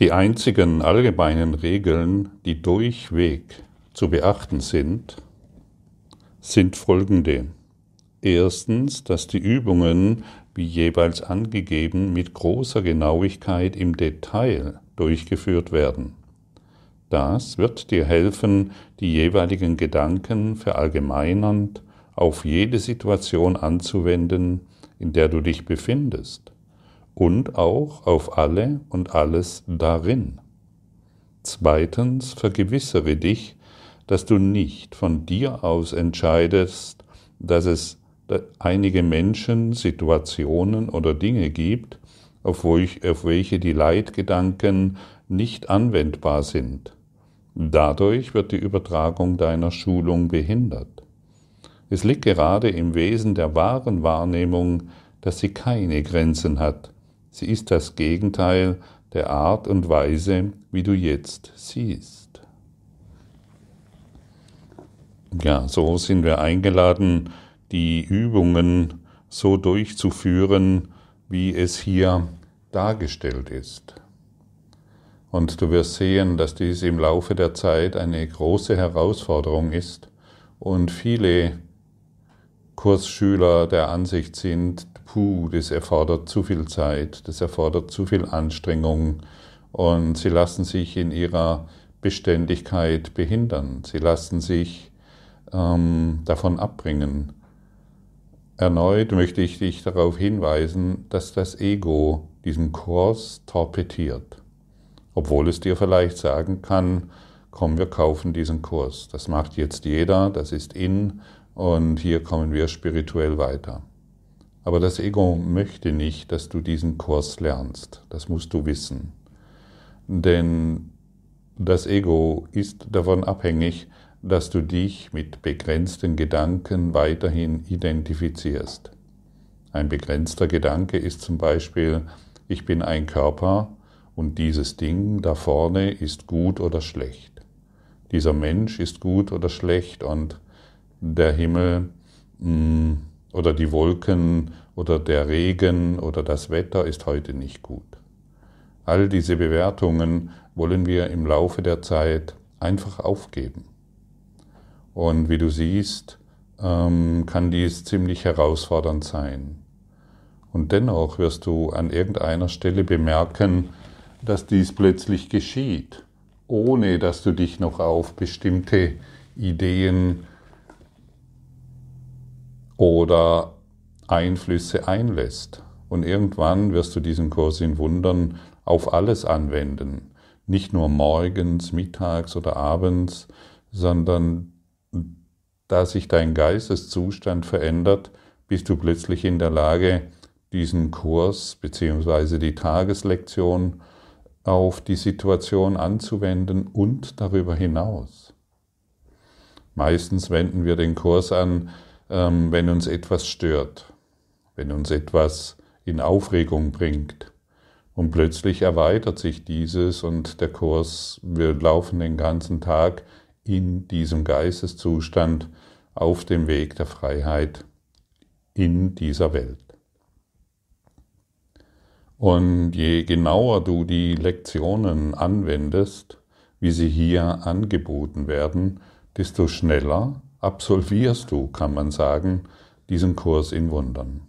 Die einzigen allgemeinen Regeln, die durchweg zu beachten sind, sind folgende. Erstens, dass die Übungen, wie jeweils angegeben, mit großer Genauigkeit im Detail durchgeführt werden. Das wird dir helfen, die jeweiligen Gedanken verallgemeinernd auf jede Situation anzuwenden, in der du dich befindest und auch auf alle und alles darin. Zweitens vergewissere dich, dass du nicht von dir aus entscheidest, dass es einige Menschen, Situationen oder Dinge gibt, auf welche die Leitgedanken nicht anwendbar sind. Dadurch wird die Übertragung deiner Schulung behindert. Es liegt gerade im Wesen der wahren Wahrnehmung, dass sie keine Grenzen hat, Sie ist das Gegenteil der Art und Weise, wie du jetzt siehst. Ja, so sind wir eingeladen, die Übungen so durchzuführen, wie es hier dargestellt ist. Und du wirst sehen, dass dies im Laufe der Zeit eine große Herausforderung ist und viele Kursschüler der Ansicht sind, puh, das erfordert zu viel Zeit, das erfordert zu viel Anstrengung und sie lassen sich in ihrer Beständigkeit behindern, sie lassen sich ähm, davon abbringen. Erneut möchte ich dich darauf hinweisen, dass das Ego diesen Kurs torpediert, obwohl es dir vielleicht sagen kann, komm, wir kaufen diesen Kurs. Das macht jetzt jeder, das ist in und hier kommen wir spirituell weiter. Aber das Ego möchte nicht, dass du diesen Kurs lernst. Das musst du wissen. Denn das Ego ist davon abhängig, dass du dich mit begrenzten Gedanken weiterhin identifizierst. Ein begrenzter Gedanke ist zum Beispiel, ich bin ein Körper und dieses Ding da vorne ist gut oder schlecht. Dieser Mensch ist gut oder schlecht und der Himmel mm, oder die Wolken oder der Regen oder das Wetter ist heute nicht gut. All diese Bewertungen wollen wir im Laufe der Zeit einfach aufgeben. Und wie du siehst, ähm, kann dies ziemlich herausfordernd sein. Und dennoch wirst du an irgendeiner Stelle bemerken, dass dies plötzlich geschieht, ohne dass du dich noch auf bestimmte Ideen oder Einflüsse einlässt. Und irgendwann wirst du diesen Kurs in Wundern auf alles anwenden. Nicht nur morgens, mittags oder abends, sondern da sich dein Geisteszustand verändert, bist du plötzlich in der Lage, diesen Kurs bzw. die Tageslektion auf die Situation anzuwenden und darüber hinaus. Meistens wenden wir den Kurs an, wenn uns etwas stört, wenn uns etwas in Aufregung bringt. Und plötzlich erweitert sich dieses und der Kurs, wir laufen den ganzen Tag in diesem Geisteszustand auf dem Weg der Freiheit in dieser Welt. Und je genauer du die Lektionen anwendest, wie sie hier angeboten werden, desto schneller absolvierst du, kann man sagen, diesen Kurs in Wundern.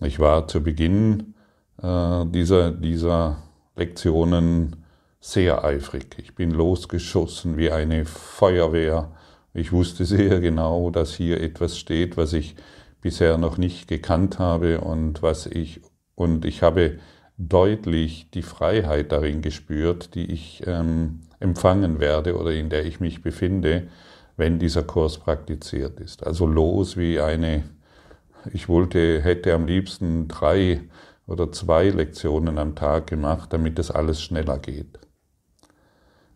Ich war zu Beginn äh, dieser, dieser Lektionen sehr eifrig. Ich bin losgeschossen wie eine Feuerwehr. Ich wusste sehr genau, dass hier etwas steht, was ich bisher noch nicht gekannt habe und was ich und ich habe deutlich die Freiheit darin gespürt, die ich ähm, empfangen werde oder in der ich mich befinde, wenn dieser Kurs praktiziert ist. Also los wie eine, ich wollte, hätte am liebsten drei oder zwei Lektionen am Tag gemacht, damit das alles schneller geht.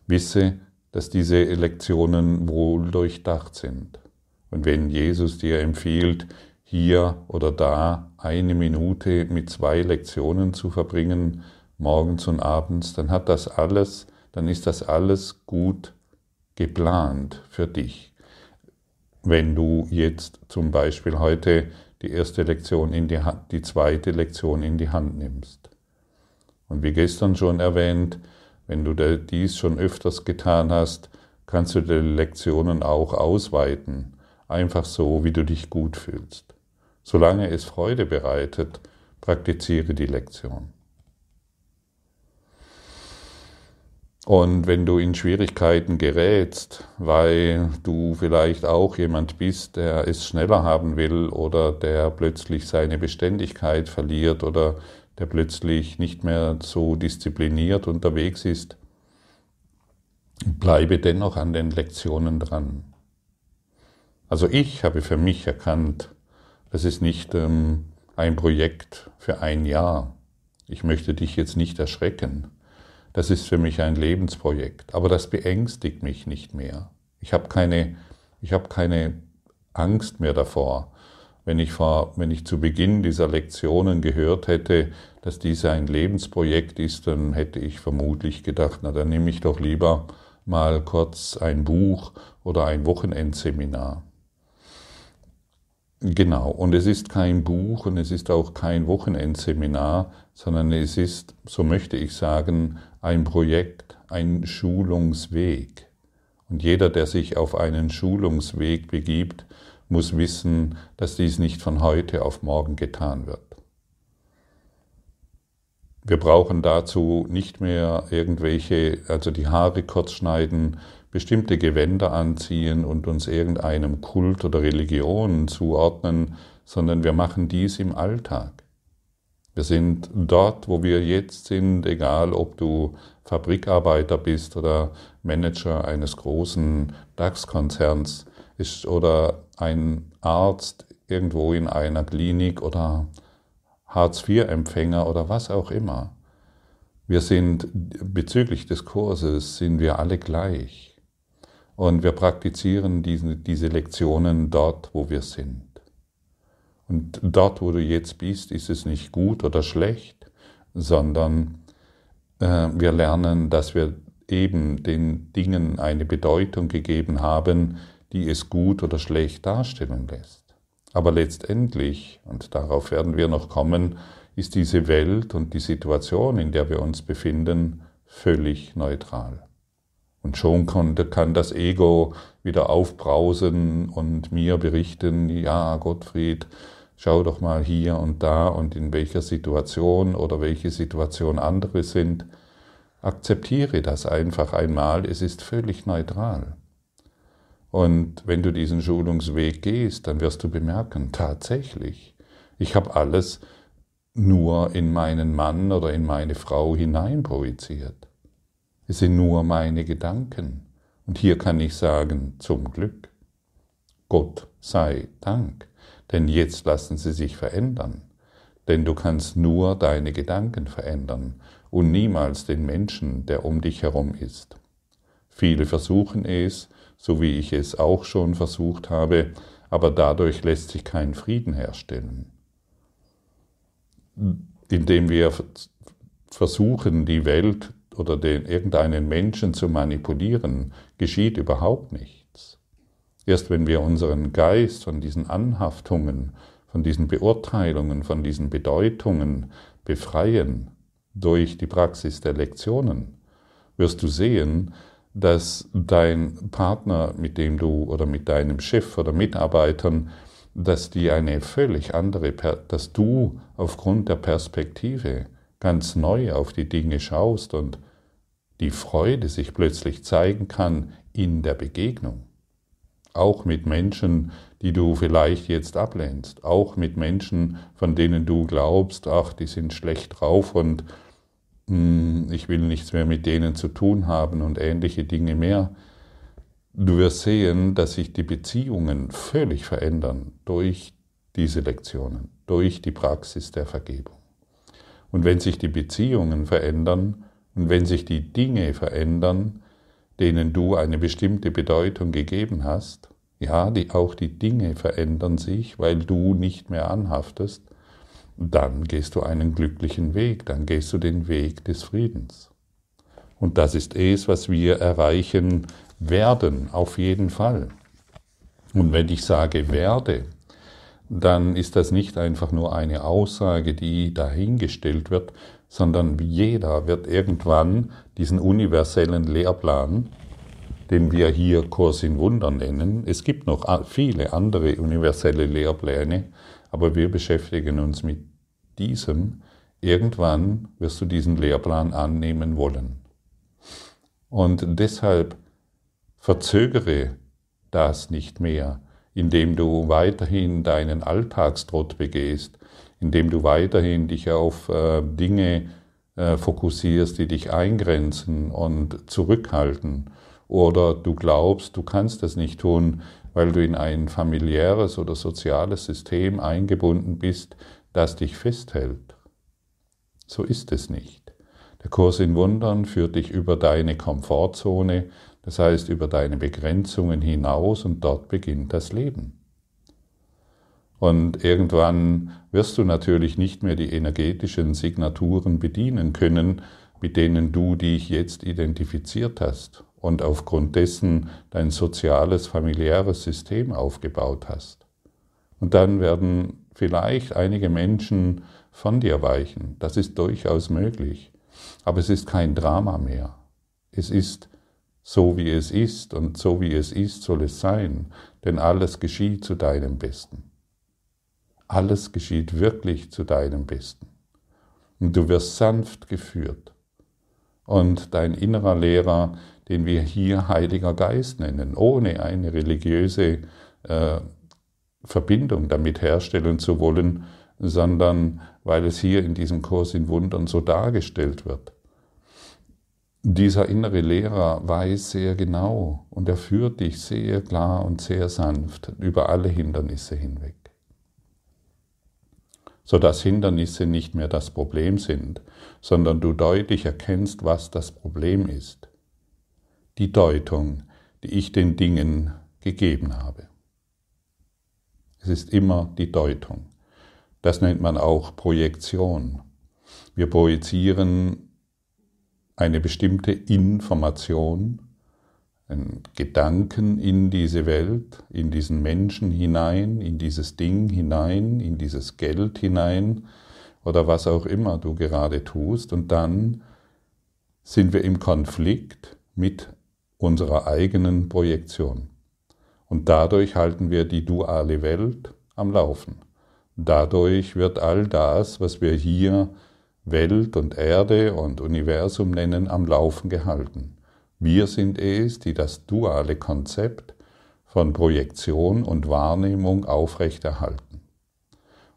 Wisse, dass diese Lektionen wohl durchdacht sind. Und wenn Jesus dir empfiehlt, hier oder da eine Minute mit zwei Lektionen zu verbringen, morgens und abends, dann hat das alles, dann ist das alles gut geplant für dich. Wenn du jetzt zum Beispiel heute die erste Lektion in die Hand, die zweite Lektion in die Hand nimmst. Und wie gestern schon erwähnt, wenn du dies schon öfters getan hast, kannst du die Lektionen auch ausweiten, einfach so, wie du dich gut fühlst. Solange es Freude bereitet, praktiziere die Lektion. Und wenn du in Schwierigkeiten gerätst, weil du vielleicht auch jemand bist, der es schneller haben will oder der plötzlich seine Beständigkeit verliert oder der plötzlich nicht mehr so diszipliniert unterwegs ist, bleibe dennoch an den Lektionen dran. Also ich habe für mich erkannt, das ist nicht ähm, ein Projekt für ein Jahr. Ich möchte dich jetzt nicht erschrecken. Das ist für mich ein Lebensprojekt, aber das beängstigt mich nicht mehr. Ich habe keine, ich habe keine Angst mehr davor. Wenn ich, vor, wenn ich zu Beginn dieser Lektionen gehört hätte, dass dies ein Lebensprojekt ist, dann hätte ich vermutlich gedacht, na dann nehme ich doch lieber mal kurz ein Buch oder ein Wochenendseminar. Genau, und es ist kein Buch und es ist auch kein Wochenendseminar, sondern es ist, so möchte ich sagen, ein Projekt, ein Schulungsweg. Und jeder, der sich auf einen Schulungsweg begibt, muss wissen, dass dies nicht von heute auf morgen getan wird. Wir brauchen dazu nicht mehr irgendwelche, also die Haare kurz schneiden, bestimmte Gewänder anziehen und uns irgendeinem Kult oder Religion zuordnen, sondern wir machen dies im Alltag. Wir sind dort, wo wir jetzt sind, egal ob du Fabrikarbeiter bist oder Manager eines großen DAX-Konzerns oder ein Arzt irgendwo in einer Klinik oder Hartz-IV-Empfänger oder was auch immer. Wir sind bezüglich des Kurses sind wir alle gleich. Und wir praktizieren diese, diese Lektionen dort, wo wir sind. Und dort, wo du jetzt bist, ist es nicht gut oder schlecht, sondern äh, wir lernen, dass wir eben den Dingen eine Bedeutung gegeben haben, die es gut oder schlecht darstellen lässt. Aber letztendlich, und darauf werden wir noch kommen, ist diese Welt und die Situation, in der wir uns befinden, völlig neutral. Und schon kann das Ego wieder aufbrausen und mir berichten, ja, Gottfried, schau doch mal hier und da und in welcher Situation oder welche Situation andere sind. Akzeptiere das einfach einmal, es ist völlig neutral. Und wenn du diesen Schulungsweg gehst, dann wirst du bemerken, tatsächlich, ich habe alles nur in meinen Mann oder in meine Frau hineinprojiziert. Es sind nur meine Gedanken. Und hier kann ich sagen, zum Glück. Gott sei Dank, denn jetzt lassen sie sich verändern. Denn du kannst nur deine Gedanken verändern und niemals den Menschen, der um dich herum ist. Viele versuchen es, so wie ich es auch schon versucht habe, aber dadurch lässt sich kein Frieden herstellen. Indem wir versuchen, die Welt oder den, irgendeinen Menschen zu manipulieren, geschieht überhaupt nichts. Erst wenn wir unseren Geist von diesen Anhaftungen, von diesen Beurteilungen, von diesen Bedeutungen befreien durch die Praxis der Lektionen, wirst du sehen, dass dein Partner, mit dem du oder mit deinem Chef oder Mitarbeitern, dass die eine völlig andere, dass du aufgrund der Perspektive ganz neu auf die Dinge schaust und die Freude sich plötzlich zeigen kann in der Begegnung. Auch mit Menschen, die du vielleicht jetzt ablehnst, auch mit Menschen, von denen du glaubst, ach, die sind schlecht drauf und hm, ich will nichts mehr mit denen zu tun haben und ähnliche Dinge mehr. Du wirst sehen, dass sich die Beziehungen völlig verändern durch diese Lektionen, durch die Praxis der Vergebung. Und wenn sich die Beziehungen verändern und wenn sich die Dinge verändern, denen du eine bestimmte Bedeutung gegeben hast, ja, die, auch die Dinge verändern sich, weil du nicht mehr anhaftest, dann gehst du einen glücklichen Weg, dann gehst du den Weg des Friedens. Und das ist es, was wir erreichen werden, auf jeden Fall. Und wenn ich sage werde, dann ist das nicht einfach nur eine Aussage, die dahingestellt wird, sondern jeder wird irgendwann diesen universellen Lehrplan, den wir hier Kurs in Wunder nennen, es gibt noch viele andere universelle Lehrpläne, aber wir beschäftigen uns mit diesem, irgendwann wirst du diesen Lehrplan annehmen wollen. Und deshalb verzögere das nicht mehr, indem du weiterhin deinen Alltagstrott begehst, indem du weiterhin dich auf äh, Dinge äh, fokussierst, die dich eingrenzen und zurückhalten, oder du glaubst, du kannst es nicht tun, weil du in ein familiäres oder soziales System eingebunden bist, das dich festhält. So ist es nicht. Der Kurs in Wundern führt dich über deine Komfortzone, das heißt über deine Begrenzungen hinaus und dort beginnt das Leben. Und irgendwann wirst du natürlich nicht mehr die energetischen Signaturen bedienen können, mit denen du dich jetzt identifiziert hast und aufgrund dessen dein soziales, familiäres System aufgebaut hast. Und dann werden vielleicht einige Menschen von dir weichen. Das ist durchaus möglich. Aber es ist kein Drama mehr. Es ist so, wie es ist und so, wie es ist, soll es sein, denn alles geschieht zu deinem Besten. Alles geschieht wirklich zu deinem Besten. Und du wirst sanft geführt. Und dein innerer Lehrer, den wir hier Heiliger Geist nennen, ohne eine religiöse äh, Verbindung damit herstellen zu wollen, sondern weil es hier in diesem Kurs in Wundern so dargestellt wird. Dieser innere Lehrer weiß sehr genau und er führt dich sehr klar und sehr sanft über alle Hindernisse hinweg sodass Hindernisse nicht mehr das Problem sind, sondern du deutlich erkennst, was das Problem ist. Die Deutung, die ich den Dingen gegeben habe. Es ist immer die Deutung. Das nennt man auch Projektion. Wir projizieren eine bestimmte Information Gedanken in diese Welt, in diesen Menschen hinein, in dieses Ding hinein, in dieses Geld hinein oder was auch immer du gerade tust. Und dann sind wir im Konflikt mit unserer eigenen Projektion. Und dadurch halten wir die duale Welt am Laufen. Dadurch wird all das, was wir hier Welt und Erde und Universum nennen, am Laufen gehalten. Wir sind es, die das duale Konzept von Projektion und Wahrnehmung aufrechterhalten.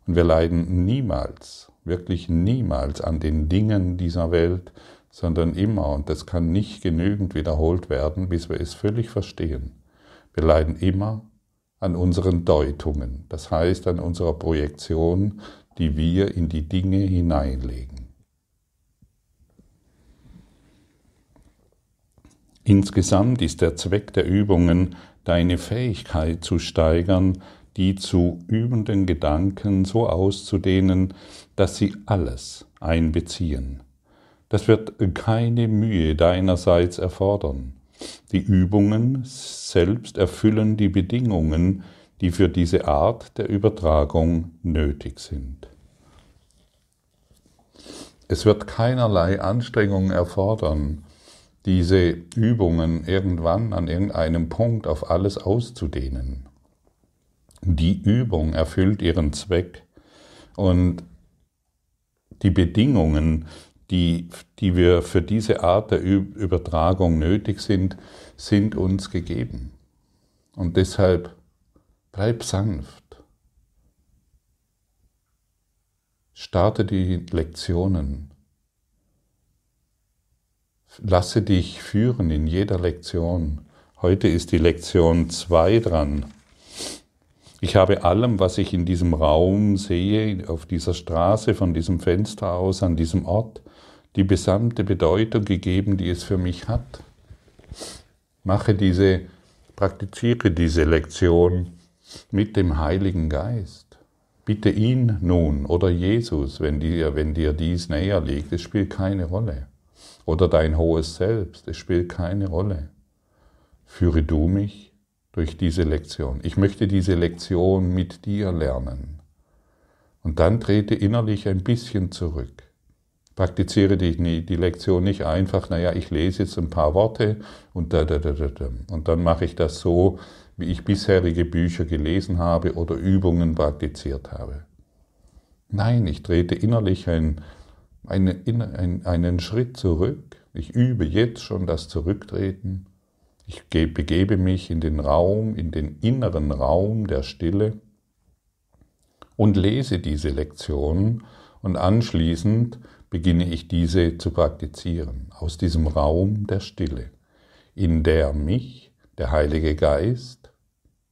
Und wir leiden niemals, wirklich niemals an den Dingen dieser Welt, sondern immer, und das kann nicht genügend wiederholt werden, bis wir es völlig verstehen, wir leiden immer an unseren Deutungen, das heißt an unserer Projektion, die wir in die Dinge hineinlegen. Insgesamt ist der Zweck der Übungen, deine Fähigkeit zu steigern, die zu übenden Gedanken so auszudehnen, dass sie alles einbeziehen. Das wird keine Mühe deinerseits erfordern. Die Übungen selbst erfüllen die Bedingungen, die für diese Art der Übertragung nötig sind. Es wird keinerlei Anstrengung erfordern, diese Übungen irgendwann an irgendeinem Punkt auf alles auszudehnen. Die Übung erfüllt ihren Zweck und die Bedingungen, die, die wir für diese Art der Übertragung nötig sind, sind uns gegeben. Und deshalb bleib sanft. Starte die Lektionen Lasse dich führen in jeder Lektion. Heute ist die Lektion 2 dran. Ich habe allem, was ich in diesem Raum sehe, auf dieser Straße, von diesem Fenster aus, an diesem Ort, die gesamte Bedeutung gegeben, die es für mich hat. Mache diese, praktiziere diese Lektion mit dem Heiligen Geist. Bitte ihn nun oder Jesus, wenn dir, wenn dir dies näher liegt. Es spielt keine Rolle oder dein hohes Selbst, es spielt keine Rolle. Führe du mich durch diese Lektion. Ich möchte diese Lektion mit dir lernen. Und dann trete innerlich ein bisschen zurück. Praktiziere die, Lektion nicht einfach, naja, ich lese jetzt ein paar Worte und, da, da, da, da, da. und dann mache ich das so, wie ich bisherige Bücher gelesen habe oder Übungen praktiziert habe. Nein, ich trete innerlich ein, eine, ein, einen Schritt zurück. Ich übe jetzt schon das Zurücktreten. Ich begebe mich in den Raum, in den inneren Raum der Stille und lese diese Lektion und anschließend beginne ich diese zu praktizieren, aus diesem Raum der Stille, in der mich der Heilige Geist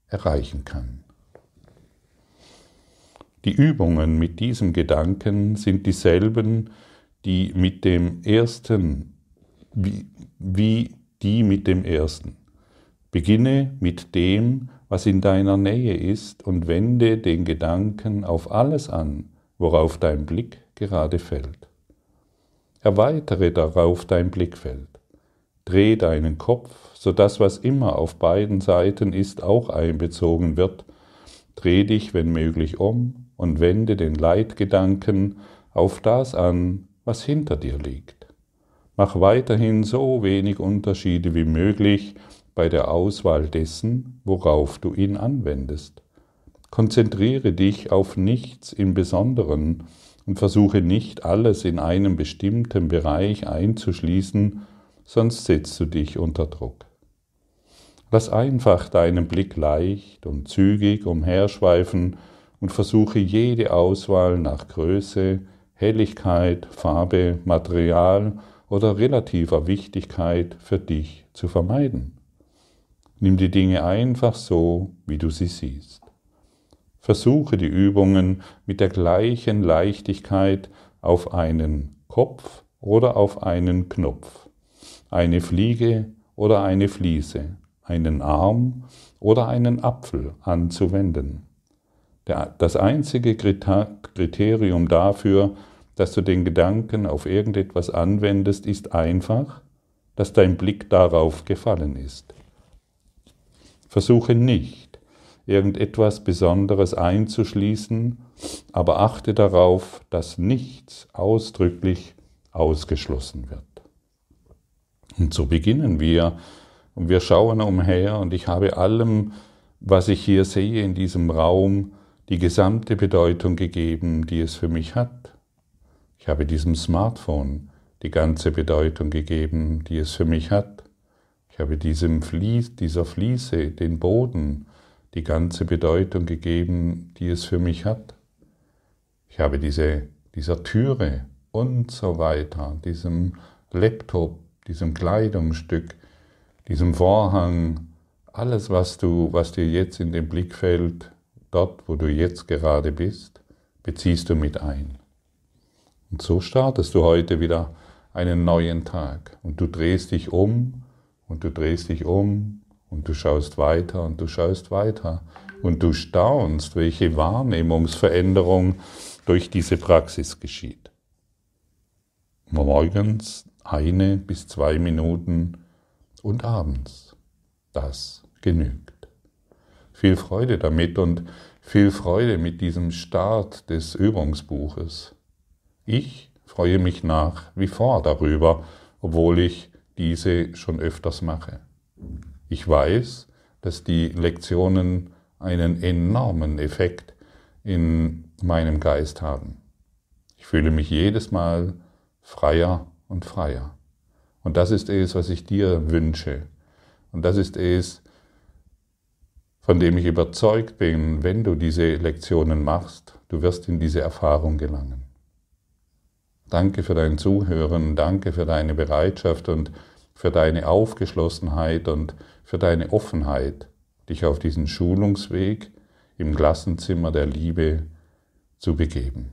erreichen kann. Die Übungen mit diesem Gedanken sind dieselben, die mit dem ersten, wie, wie die mit dem ersten. Beginne mit dem, was in deiner Nähe ist und wende den Gedanken auf alles an, worauf dein Blick gerade fällt. Erweitere darauf dein Blickfeld. Dreh deinen Kopf, so dass was immer auf beiden Seiten ist, auch einbezogen wird. Dreh dich, wenn möglich, um und wende den Leitgedanken auf das an, was hinter dir liegt. Mach weiterhin so wenig Unterschiede wie möglich bei der Auswahl dessen, worauf du ihn anwendest. Konzentriere dich auf nichts im Besonderen, und versuche nicht alles in einem bestimmten Bereich einzuschließen, sonst setzt du dich unter Druck. Lass einfach deinen Blick leicht und zügig umherschweifen und versuche jede Auswahl nach Größe, Helligkeit, Farbe, Material oder relativer Wichtigkeit für dich zu vermeiden. Nimm die Dinge einfach so, wie du sie siehst. Versuche die Übungen mit der gleichen Leichtigkeit auf einen Kopf oder auf einen Knopf, eine Fliege oder eine Fliese, einen Arm oder einen Apfel anzuwenden. Das einzige Kriterium dafür, dass du den Gedanken auf irgendetwas anwendest, ist einfach, dass dein Blick darauf gefallen ist. Versuche nicht, irgendetwas Besonderes einzuschließen, aber achte darauf, dass nichts ausdrücklich ausgeschlossen wird. Und so beginnen wir und wir schauen umher und ich habe allem, was ich hier sehe in diesem Raum, die gesamte Bedeutung gegeben, die es für mich hat. Ich habe diesem Smartphone die ganze Bedeutung gegeben, die es für mich hat. Ich habe diesem Fließ, dieser Fliese den Boden die ganze Bedeutung gegeben, die es für mich hat. Ich habe diese, dieser Türe und so weiter, diesem Laptop, diesem Kleidungsstück, diesem Vorhang, alles, was, du, was dir jetzt in den Blick fällt, dort, wo du jetzt gerade bist, beziehst du mit ein. Und so startest du heute wieder einen neuen Tag und du drehst dich um und du drehst dich um und du schaust weiter und du schaust weiter und du staunst, welche Wahrnehmungsveränderung durch diese Praxis geschieht. Morgens eine bis zwei Minuten und abends. Das genügt. Viel Freude damit und viel Freude mit diesem Start des Übungsbuches. Ich freue mich nach wie vor darüber, obwohl ich diese schon öfters mache. Ich weiß, dass die Lektionen einen enormen Effekt in meinem Geist haben. Ich fühle mich jedes Mal freier und freier. Und das ist es, was ich dir wünsche. Und das ist es, von dem ich überzeugt bin, wenn du diese Lektionen machst, du wirst in diese Erfahrung gelangen. Danke für dein Zuhören, danke für deine Bereitschaft und für deine Aufgeschlossenheit und für deine Offenheit, dich auf diesen Schulungsweg im Klassenzimmer der Liebe zu begeben.